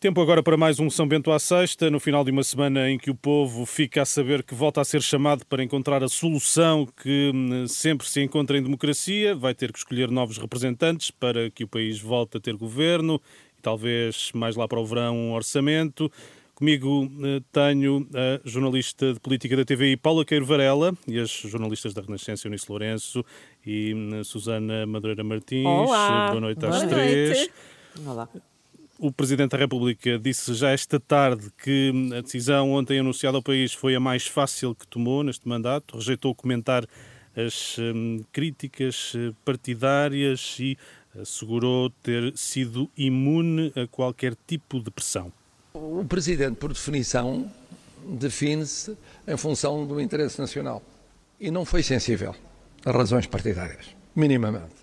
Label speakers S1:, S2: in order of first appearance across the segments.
S1: Tempo agora para mais um São Bento à Sexta, no final de uma semana em que o povo fica a saber que volta a ser chamado para encontrar a solução que hum, sempre se encontra em democracia, vai ter que escolher novos representantes para que o país volte a ter governo e talvez mais lá para o verão um orçamento. Comigo eh, tenho a jornalista de política da TVI Paula Queiro Varela e as jornalistas da Renascença Eunice Lourenço e hum, Susana Madureira Martins.
S2: Olá.
S1: Boa noite às
S2: Boa
S1: três.
S2: noite.
S3: Olá.
S1: O Presidente da República disse já esta tarde que a decisão ontem anunciada ao país foi a mais fácil que tomou neste mandato. Rejeitou comentar as hum, críticas eh, partidárias e assegurou ter sido imune a qualquer tipo de pressão.
S4: O Presidente, por definição, define-se em função do interesse nacional e não foi sensível a razões partidárias, minimamente.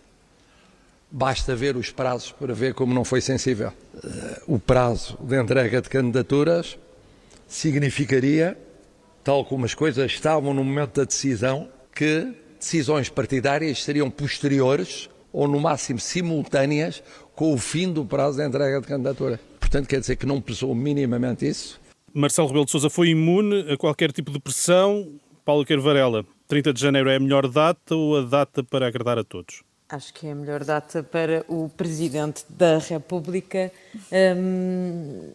S4: Basta ver os prazos para ver como não foi sensível. Eh, O prazo de entrega de candidaturas significaria, tal como as coisas estavam no momento da decisão, que decisões partidárias seriam posteriores ou, no máximo, simultâneas com o fim do prazo de entrega de candidatura. Portanto, quer dizer que não pesou minimamente isso.
S1: Marcelo Rebelo de Sousa foi imune a qualquer tipo de pressão. Paulo Queiro Varela, 30 de janeiro é a melhor data ou a data para agradar a todos?
S3: Acho que é a melhor data para o Presidente da República hum,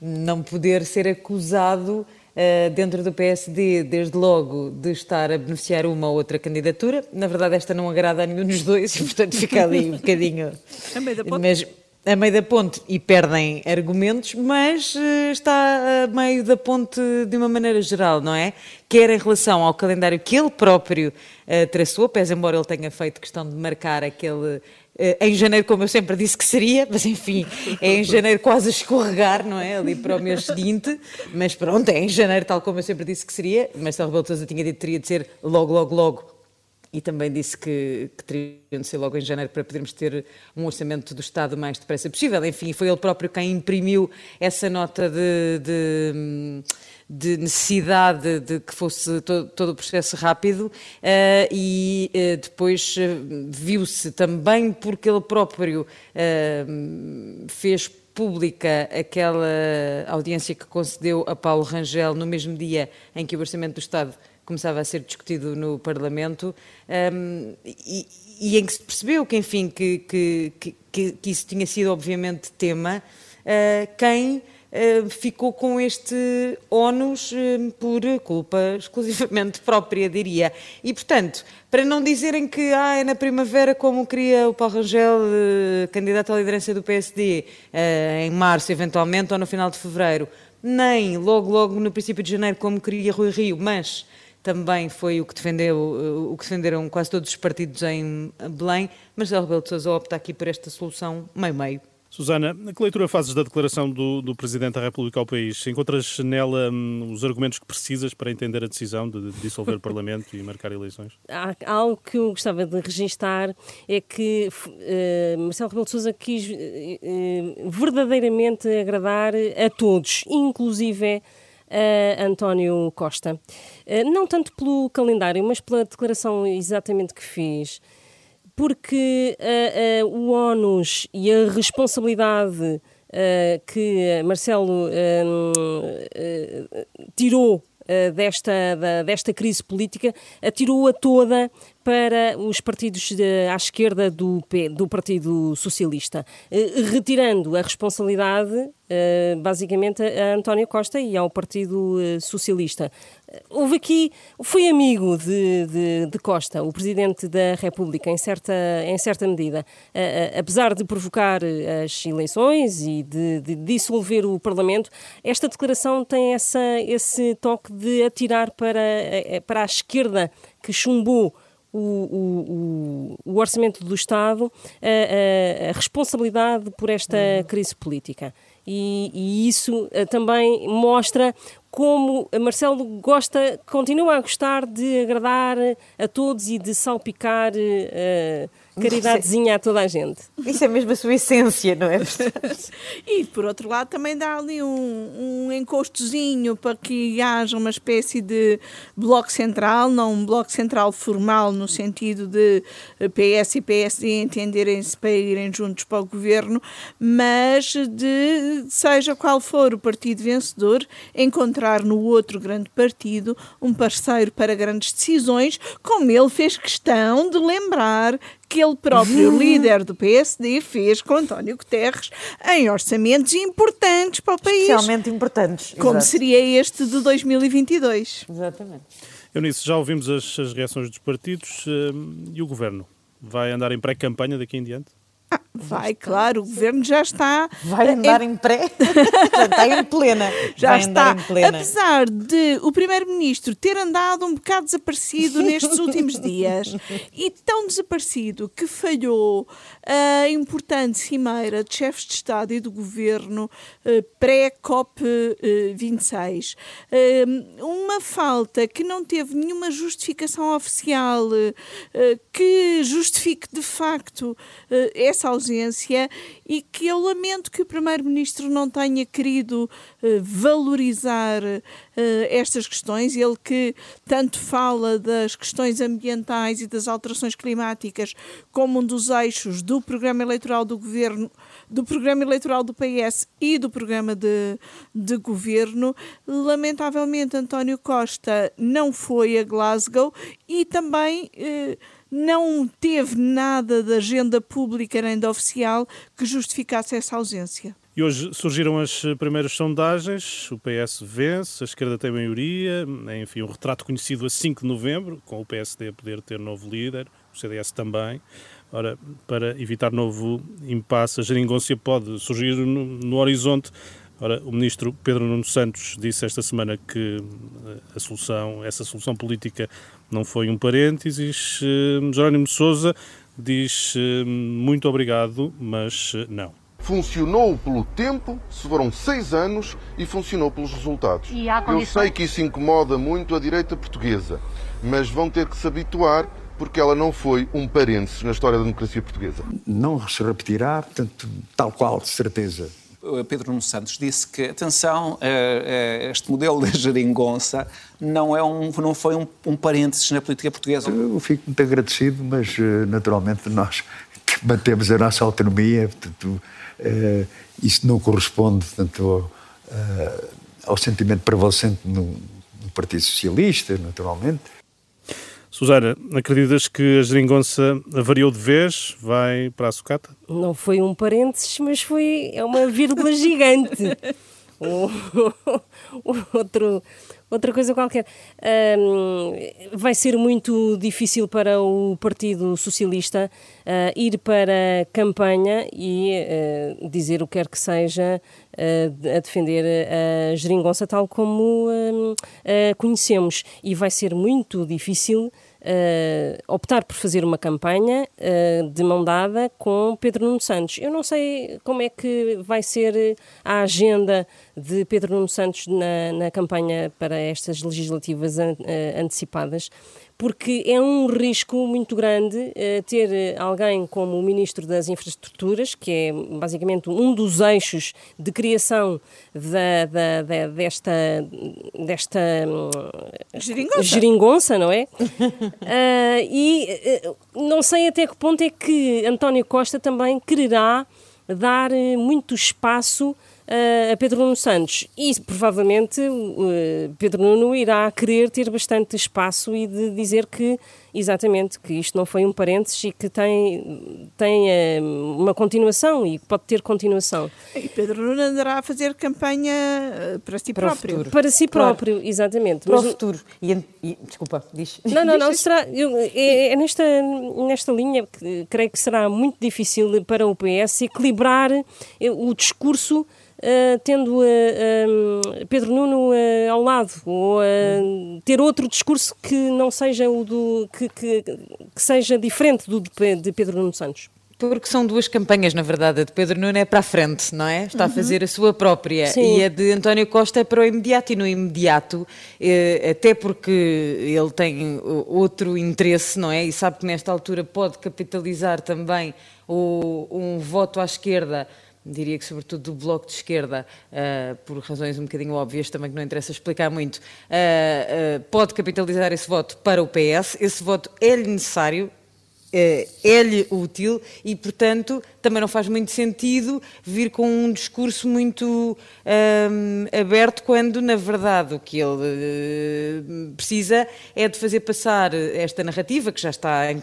S3: não poder ser acusado eh, dentro do PSD, desde logo, de estar a beneficiar uma ou outra candidatura. Na verdade, esta não agrada a nenhum dos dois e, portanto, fica ali um bocadinho. Mas, a meio da ponte e perdem argumentos, mas eh, está a meio da ponte de uma maneira geral, não é? Quer em relação ao calendário que ele próprio eh, traçou, pese embora ele tenha feito questão de marcar aquele eh, em janeiro, como eu sempre disse que seria, mas enfim, é em janeiro quase a escorregar, não é? Ali para o mês seguinte, mas pronto, é em janeiro, tal como eu sempre disse que seria. Marcelo Rebelo Sousa tinha dito que teria de ser logo, logo, logo e também disse que, que teriam de ser logo em janeiro para podermos ter um orçamento do Estado o mais depressa possível. Enfim, foi ele próprio quem imprimiu essa nota de, de, de necessidade de que fosse todo, todo o processo rápido eh, e eh, depois eh, viu-se também porque ele próprio eh, fez pública aquela audiência que concedeu a Paulo Rangel no mesmo dia em que o Orçamento do Estado começava a ser discutido no Parlamento um, e, e em que se percebeu que, enfim, que, que, que, que isso tinha sido obviamente tema, uh, quem ficou com este ónus uh, por culpa exclusivamente própria, diria. E, portanto, para não dizerem que ah, é na primavera como queria o Paulo Rangel, candidato à liderança do PSD, em março, eventualmente, ou no final de fevereiro, nem logo, logo no princípio de janeiro, como queria Rui Rio, mas também foi o que, defendeu, o que defenderam quase todos os partidos em Belém, mas Marcelo Rebelo de Sousa opta aqui por esta solução meio-meio.
S1: Susana, que leitura fazes da declaração do, do Presidente da República ao país? Encontras nela hum, os argumentos que precisas para entender a decisão de, de dissolver o Parlamento e marcar eleições?
S2: Há algo que eu gostava de registar é que uh, Marcelo Rebelo de Sousa quis uh, uh, verdadeiramente agradar a todos, inclusive a António Costa. Não tanto pelo calendário, mas pela declaração exatamente que fez. Porque uh, o ónus e a responsabilidade uh, que Marcelo tirou desta, da, desta crise política, atirou-a toda para os partidos de, à esquerda do, do Partido Socialista, retirando a responsabilidade basicamente a António Costa e ao Partido Socialista. Houve aqui, foi amigo de, de, de, Costa, o Presidente da República, em certa, em certa medida. apesar de provocar as eleições e de, de, dissolver o Parlamento, esta declaração tem essa, esse toque de atirar para, para a esquerda que chumbou o, o, o, orçamento do Estado, a, a, a responsabilidade por esta crise política. E, e, isso também mostra como Marcelo gosta, continua a gostar de agradar a todos e de salpicar uh, caridadezinha a toda a gente.
S3: Isso é mesmo a sua essência, não é?
S5: e por outro lado também dá ali um, um encostozinho para que haja uma espécie de bloco central, não um bloco central formal no sentido de PS e PSD entenderem-se para irem juntos para o governo, mas de que, seja qual for o partido vencedor, encontrar no outro grande partido um parceiro para grandes decisões, como ele fez questão de lembrar que ele próprio, líder do PSD, fez com António Guterres em orçamentos importantes para o país.
S3: Especialmente importantes.
S5: Como exato. seria este de 2022.
S3: Exatamente.
S1: Eunice, já ouvimos as, as reações dos partidos uh, e o governo vai andar em pré-campanha daqui em diante?
S5: Ah, vai, claro, o governo já está.
S3: Vai andar em, em pré? está em plena.
S5: Já vai está. Plena. Apesar de o Primeiro-Ministro ter andado um bocado desaparecido nestes últimos dias e tão desaparecido que falhou a importante cimeira de chefes de Estado e do Governo eh, pré-COP26. Eh, uma falta que não teve nenhuma justificação oficial eh, que justifique de facto essa ausência ausência e que eu lamento que o Primeiro-Ministro não tenha querido uh, valorizar uh, estas questões, ele que tanto fala das questões ambientais e das alterações climáticas como um dos eixos do programa eleitoral do governo, do programa eleitoral do PS e do programa de, de governo. Lamentavelmente, António Costa não foi a Glasgow e também. Uh, não teve nada da agenda pública nem da oficial que justificasse essa ausência.
S1: E hoje surgiram as primeiras sondagens, o PS vence, a esquerda tem maioria, enfim, um retrato conhecido a 5 de novembro, com o PSD a poder ter novo líder, o CDS também. Ora, para evitar novo impasse, a geringonça pode surgir no, no horizonte. Ora, o ministro Pedro Nuno Santos disse esta semana que eh, a solução, essa solução política não foi um parênteses. Eh, Jerónimo de Souza diz eh, muito obrigado, mas não.
S6: Funcionou pelo tempo, se foram seis anos, e funcionou pelos resultados. Eu sei que isso incomoda muito a direita portuguesa, mas vão ter que se habituar porque ela não foi um parênteses na história da democracia portuguesa.
S7: Não se repetirá, portanto, tal qual, de certeza.
S8: Pedro Nuno Santos disse que, atenção, eh, eh, este modelo da geringonça não, é um, não foi um, um parênteses na política portuguesa.
S7: Eu fico muito agradecido, mas eh, naturalmente nós mantemos a nossa autonomia, portanto, isso não corresponde tanto ao sentimento prevalecente no, no Partido Socialista, naturalmente.
S1: Susana, acreditas que a geringonça variou de vez? Vai para a sucata?
S2: Não foi um parênteses, mas foi é uma vírgula gigante. outro, outra coisa qualquer. Um, vai ser muito difícil para o Partido Socialista uh, ir para a campanha e uh, dizer o que quer que seja uh, a defender a geringonça tal como conhecemos. E vai ser muito difícil uh, optar por fazer uma campanha uh, de mão dada com Pedro Nuno Santos. Eu não sei como é que vai ser a agenda de Pedro Nuno Santos na, na campanha para estas legislativas an, uh, antecipadas porque é um risco muito grande uh, ter alguém como o Ministro das Infraestruturas, que é basicamente um dos eixos de criação da, da, da desta, desta
S5: geringonça.
S2: geringonça, não é? uh, e não sei até que ponto é que António Costa também quererá dar muito espaço a Pedro Nuno Santos. E provavelmente uh, Pedro Nuno irá querer ter bastante espaço e de dizer que, exatamente, que isto não foi um parênteses e que tem, tem uh, uma continuação e pode ter continuação.
S5: E Pedro Nuno andará a fazer campanha para si
S2: para
S5: próprio.
S2: Para si próprio, claro. exatamente.
S3: Para Mas, o futuro. E, e, desculpa, diz.
S2: Não, não, não. Será, eu, é, é, nesta, nesta linha que creio que será muito difícil para o PS equilibrar o discurso uh, tendo uh, Pedro Nuno ao lado, ou ter outro discurso que não seja o do que, que, que seja diferente do de Pedro Nuno Santos.
S3: Porque são duas campanhas, na verdade. A de Pedro Nuno é para a frente, não é? Está uhum. a fazer a sua própria. Sim. E a de António Costa é para o imediato. E no imediato, eh, até porque ele tem outro interesse, não é? E sabe que nesta altura pode capitalizar também o, um voto à esquerda diria que sobretudo do Bloco de Esquerda, uh, por razões um bocadinho óbvias, também que não interessa explicar muito, uh, uh, pode capitalizar esse voto para o PS. Esse voto é-lhe necessário, é-lhe útil e, portanto, também não faz muito sentido vir com um discurso muito aberto quando, na verdade, o que ele uh, precisa é de fazer passar esta narrativa que já está em,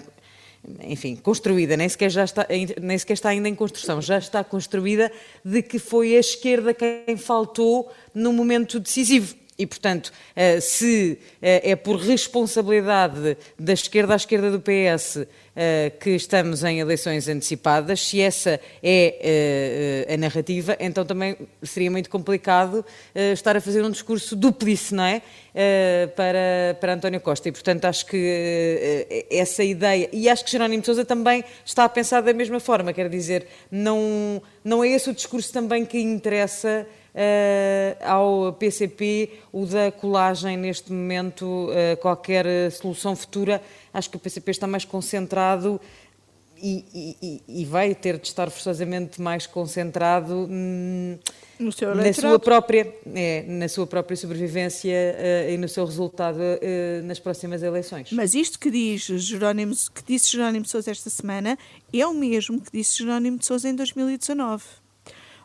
S3: enfim, construída, nem sequer, já está, nem sequer está ainda em construção, já está construída de que foi a esquerda quem faltou no momento decisivo. E, portanto, eh, se eh, é por responsabilidade da esquerda à esquerda do PS eh, que estamos em eleições antecipadas, se essa é a narrativa, então também seria muito complicado estar a fazer um discurso duplice, não é? Para, para António Costa. E, portanto, acho que essa ideia. E acho que Jerónimo Souza também está a pensar da mesma forma, quer dizer, não, não é esse o discurso também que interessa ao PCP o da colagem neste momento, uh, qualquer solução futura. Acho que o PCP está mais concentrado e, e, e vai ter de estar forçosamente mais concentrado hum, na sua própria é, na sua própria sobrevivência uh, e no seu resultado uh, nas próximas eleições.
S5: Mas isto que diz Jerónimo que disse Jerónimo de Sousa esta semana é o mesmo que disse Jerónimo de Sousa em 2019.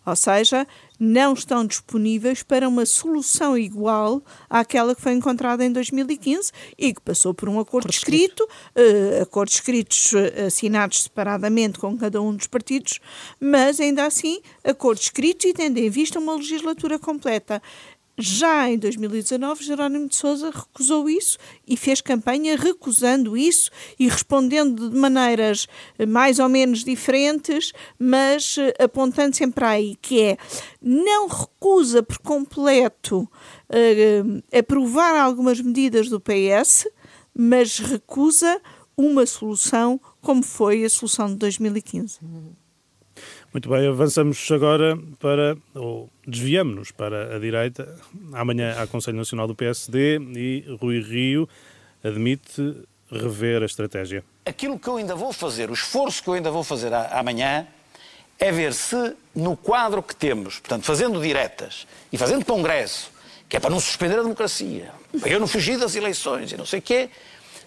S5: Ou seja, não estão disponíveis para uma solução igual àquela que foi encontrada em 2015 e que passou por um acordo escrito, uh, acordos escritos uh, assinados separadamente com cada um dos partidos, mas ainda assim acordos escritos e tendo em vista uma legislatura completa. Já em 2019, Jerónimo de Sousa recusou isso e fez campanha recusando isso e respondendo de maneiras eh, mais ou menos diferentes, mas eh, apontando sempre aí, que é não recusa por completo uh, aprovar algumas medidas do PS, mas recusa uma solução como foi a solução de 2015.
S1: Muito bem, avançamos agora para, ou desviamos-nos para a direita. Amanhã há Conselho Nacional do PSD e Rui Rio admite rever a estratégia.
S9: Aquilo que eu ainda vou fazer, o esforço que eu ainda vou fazer amanhã, é ver se no quadro que temos, portanto, fazendo diretas e fazendo congresso, que é para não suspender a democracia, para eu não fugir das eleições e não sei o quê,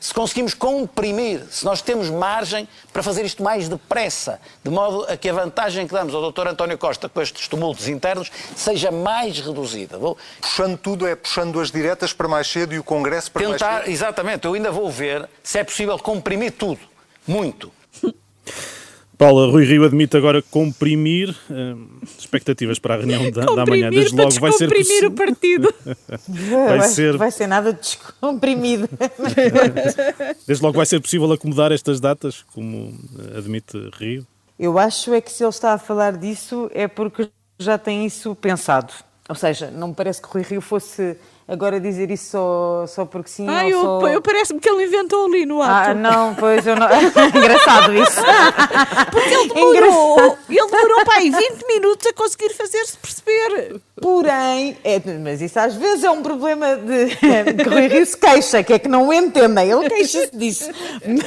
S9: se conseguimos comprimir, se nós temos margem para fazer isto mais depressa, de modo a que a vantagem que damos ao Dr. António Costa com estes tumultos internos seja mais reduzida. Vou...
S10: Puxando tudo é puxando as diretas para mais cedo e o Congresso para
S9: Tentar,
S10: mais cedo?
S9: Exatamente, eu ainda vou ver se é possível comprimir tudo, muito.
S1: Paula, Rui Rio admite agora comprimir uh, expectativas para a reunião da, da manhã.
S5: Desde logo vai ser comprimir o partido.
S3: vai, vai, ser... vai ser nada descomprimido.
S1: Desde logo vai ser possível acomodar estas datas, como admite Rio?
S3: Eu acho é que se ele está a falar disso é porque já tem isso pensado. Ou seja, não me parece que Rui Rio fosse Agora dizer isso só, só porque sim.
S5: Ah, eu,
S3: só...
S5: eu parece-me que ele inventou ali no ato.
S3: Ah, não, pois eu não. Engraçado isso.
S5: Porque ele demorou, ele demorou para aí 20 minutos a conseguir fazer-se perceber.
S3: Porém, é, mas isso às vezes é um problema de que o se queixa, que é que não entendem. Ele queixa-se disso.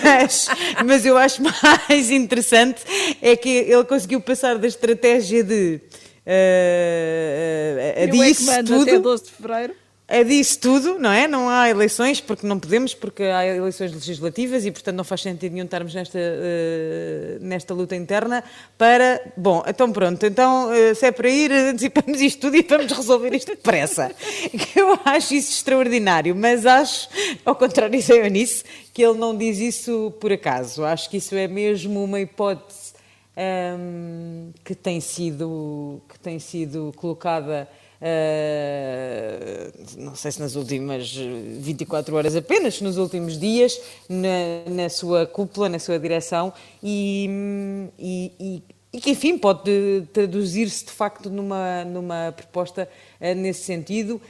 S3: Mas, mas eu acho mais interessante é que ele conseguiu passar da estratégia de. Uh, uh, disso tudo.
S5: até 12 de fevereiro
S3: é disso tudo, não é? Não há eleições, porque não podemos, porque há eleições legislativas e, portanto, não faz sentido nenhum estarmos nesta, uh, nesta luta interna para. Bom, então pronto, então uh, se é para ir, antecipamos isto tudo e vamos resolver isto depressa. Eu acho isso extraordinário, mas acho, ao contrário de Eunice, que ele não diz isso por acaso. Acho que isso é mesmo uma hipótese um, ehm, que, tem sido, que tem sido colocada Uh, não sei se nas últimas 24 horas apenas, nos últimos dias, na, na sua cúpula, na sua direção, e, e, e, e que, enfim, pode traduzir-se de facto numa, numa proposta uh, nesse sentido.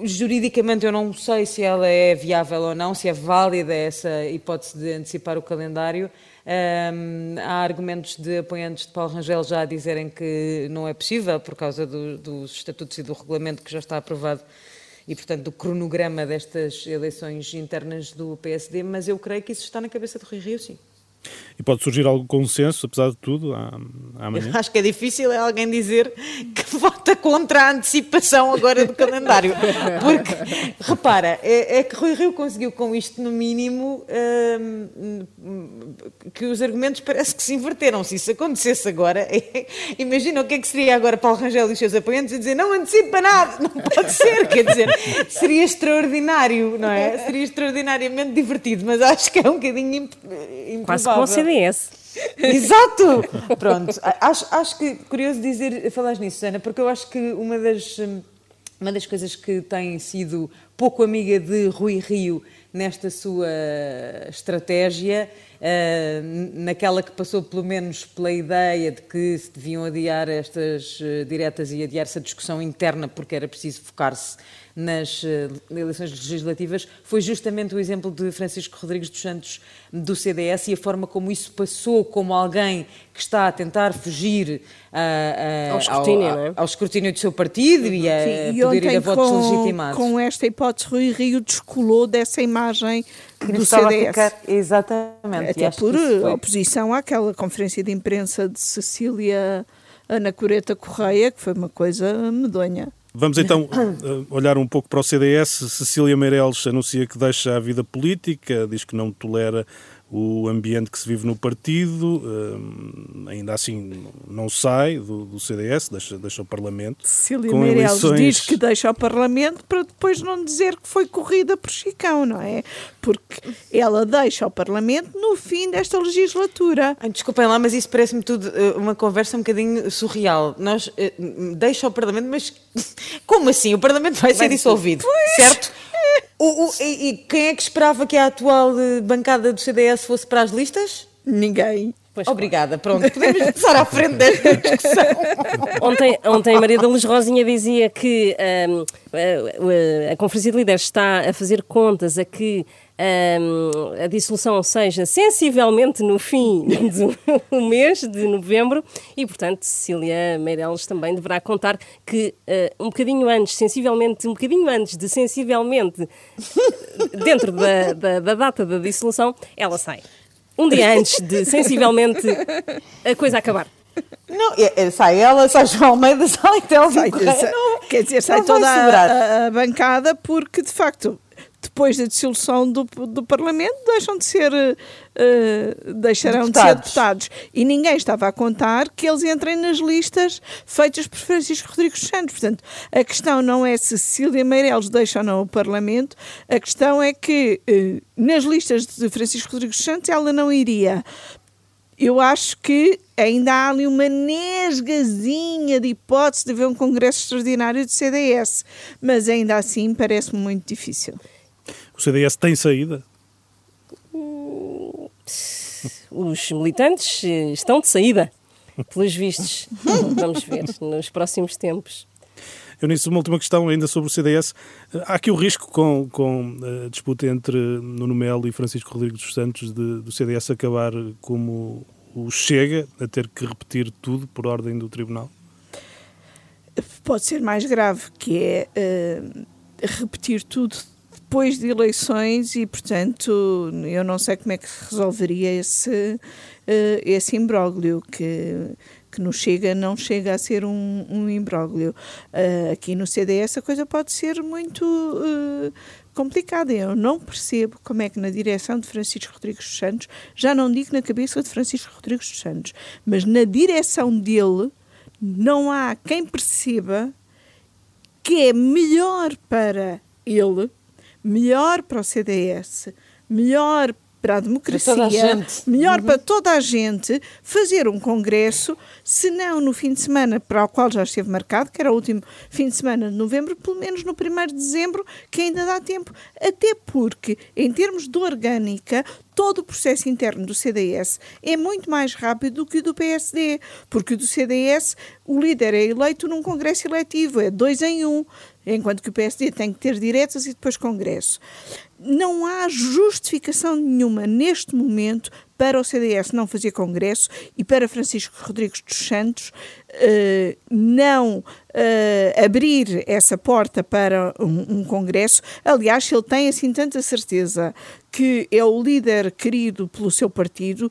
S3: Juridicamente, eu não sei se ela é viável ou não, se é válida essa hipótese de antecipar o calendário. Um, há argumentos de apoiantes de Paulo Rangel já a dizerem que não é possível por causa do, dos estatutos e do regulamento que já está aprovado e, portanto, do cronograma destas eleições internas do PSD, mas eu creio que isso está na cabeça de Rui Rio, sim.
S1: E pode surgir algum consenso, apesar de tudo, amanhã.
S3: Acho que é difícil é alguém dizer que vota contra a antecipação agora do calendário. Porque, repara, é, é, que Rui Rio conseguiu com isto, no mínimo, hum, que os argumentos parece que se inverteram. Se isso acontecesse agora, é, imagina o que é que seria agora Paulo Rangel e os seus apoiantes a dizer não antecipa nada, não pode ser, quer dizer, seria extraordinário, não é? Seria extraordinariamente divertido, mas acho que é um bocadinho improvável.
S2: Quase como o CDS.
S3: Exato! Pronto, acho, acho que curioso dizer, falar nisso, Ana, porque eu acho que uma das, uma das coisas que tem sido pouco amiga de Rui Rio nesta sua estratégia, uh, naquela que passou pelo menos pela ideia de que se deviam adiar estas uh, diretas e adiar-se a discussão interna porque era preciso focar-se nas uh, eleições legislativas, foi justamente o exemplo de Francisco Rodrigues dos Santos do CDS e a forma como isso passou como alguém que está a tentar fugir uh, uh, ao, escrutínio, ao, é? ao, escrutínio do seu partido e a Sim, poder ir a votos com, legitimados.
S5: Com esta hipótese, Rui Rio descolou dessa imagem que do CDS. Ficar,
S3: exatamente.
S5: Até por oposição àquela conferência de imprensa de Cecília Ana Coreta Correia, que foi uma coisa medonha.
S1: Vamos então eh, olhar um pouco para o CDS. Cecília Meirelles anuncia que deixa a vida política, diz que não tolera o ambiente que se vive no partido, uh, ainda assim não sai do, do, CDS, deixa, deixa o Parlamento.
S5: Cecília Meirelles eleições... diz que deixa o Parlamento para depois não dizer que foi corrida por Chicão, não é? Porque ela deixa o Parlamento no fim desta legislatura.
S3: Desculpem lá, mas isso parece-me tudo eh, uma conversa um bocadinho surreal. Nós uh, deixa o Parlamento, mas como assim? O Parlamento vai, ser dissolvido, pois. certo? O, o, e, e, quem é que esperava que a atual eh, bancada do CDS fosse para as listas?
S5: Ninguém.
S3: Pois Obrigada, pronto, podemos passar à frente desta discussão.
S2: Ontem, ontem Maria da Luz Rosinha dizia que um, a, a, a Conferência de Líderes está a fazer contas a que um, a dissolução seja sensivelmente no fim do mês de novembro e, portanto, Cecília Meirelles também deverá contar que uh, um bocadinho antes, sensivelmente, um bocadinho antes de sensivelmente, dentro da, da, da data da dissolução, ela sai. Um dia antes de sensivelmente a coisa acabar.
S3: Não, é, é, sai ela, sai João Almeida, sai Telmo sai,
S5: não, Quer dizer, sai toda a, a, bancada porque, de facto, depois da dissolução do, do Parlamento, deixam de ser, uh, deixarão deputados. de ser deputados. E ninguém estava a contar que eles entrem nas listas feitas por Francisco Rodrigues Santos. Portanto, a questão não é se Cecília Meirelles deixa ou não o Parlamento, a questão é que uh, nas listas de Francisco Rodrigues Santos ela não iria. Eu acho que ainda há ali uma nesgazinha de hipótese de haver um congresso extraordinário de CDS, mas ainda assim parece-me muito difícil.
S1: O CDS tem saída?
S2: Os militantes eh, estão de saída, pelos vistos. Vamos ver nos próximos tempos.
S1: Eu nisso, uma última questão ainda sobre o CDS. Há aqui o risco com, com a disputa entre Nuno Melo e Francisco Rodrigues dos Santos de, do CDS acabar como o Chega, a ter que repetir tudo por ordem do Tribunal?
S5: Pode ser mais grave, que é uh, repetir tudo depois de eleições e, portanto, eu não sei como é que resolveria esse, uh, esse imbróglio que, que nos chega, não chega a ser um, um imbróglio. Uh, aqui no CDS a coisa pode ser muito uh, complicada. Eu não percebo como é que na direção de Francisco Rodrigues dos Santos, já não digo na cabeça de Francisco Rodrigues dos Santos, mas na direção dele não há quem perceba que é melhor para ele melhor para o CDS, melhor para a democracia, para a melhor uhum. para toda a gente, fazer um congresso, se não no fim de semana para o qual já esteve marcado, que era o último fim de semana de novembro, pelo menos no 1 de dezembro, que ainda dá tempo. Até porque, em termos de orgânica, todo o processo interno do CDS é muito mais rápido do que o do PSD, porque o do CDS o líder é eleito num congresso eletivo, é dois em um enquanto que o PSD tem que ter diretas e depois Congresso. Não há justificação nenhuma neste momento para o CDS não fazer Congresso e para Francisco Rodrigues dos Santos uh, não uh, abrir essa porta para um, um, Congresso. Aliás, ele tem assim tanta certeza que é o líder querido pelo seu partido,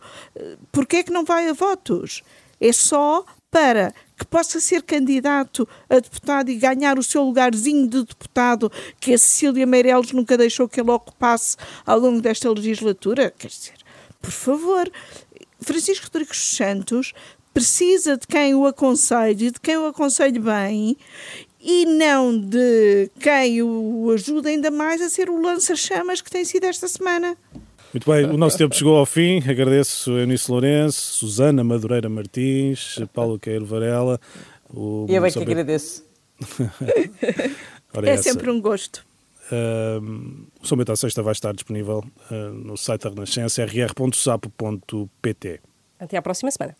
S5: porque é que não vai a votos? É só para que possa ser candidato a deputado e ganhar o seu lugarzinho de deputado que a Cecília Meireles nunca deixou que ele ocupasse ao longo desta legislatura? Quer dizer, por favor, Francisco Rodrigues Santos precisa de quem o aconselhe, de quem o aconselhe bem e não de quem o ajuda ainda mais a ser o lança-chamas que tem sido esta semana.
S1: Muito bem, o nosso tempo chegou ao fim. Agradeço a Eunice Lourenço, Susana Madureira Martins, Paulo Queiro Varela.
S3: O Eu é que agradeço.
S5: é sempre um gosto.
S1: Uh, o São Bento à Sexta vai estar disponível uh, no site da Renascença, rr.sapo.pt.
S2: Até à próxima semana.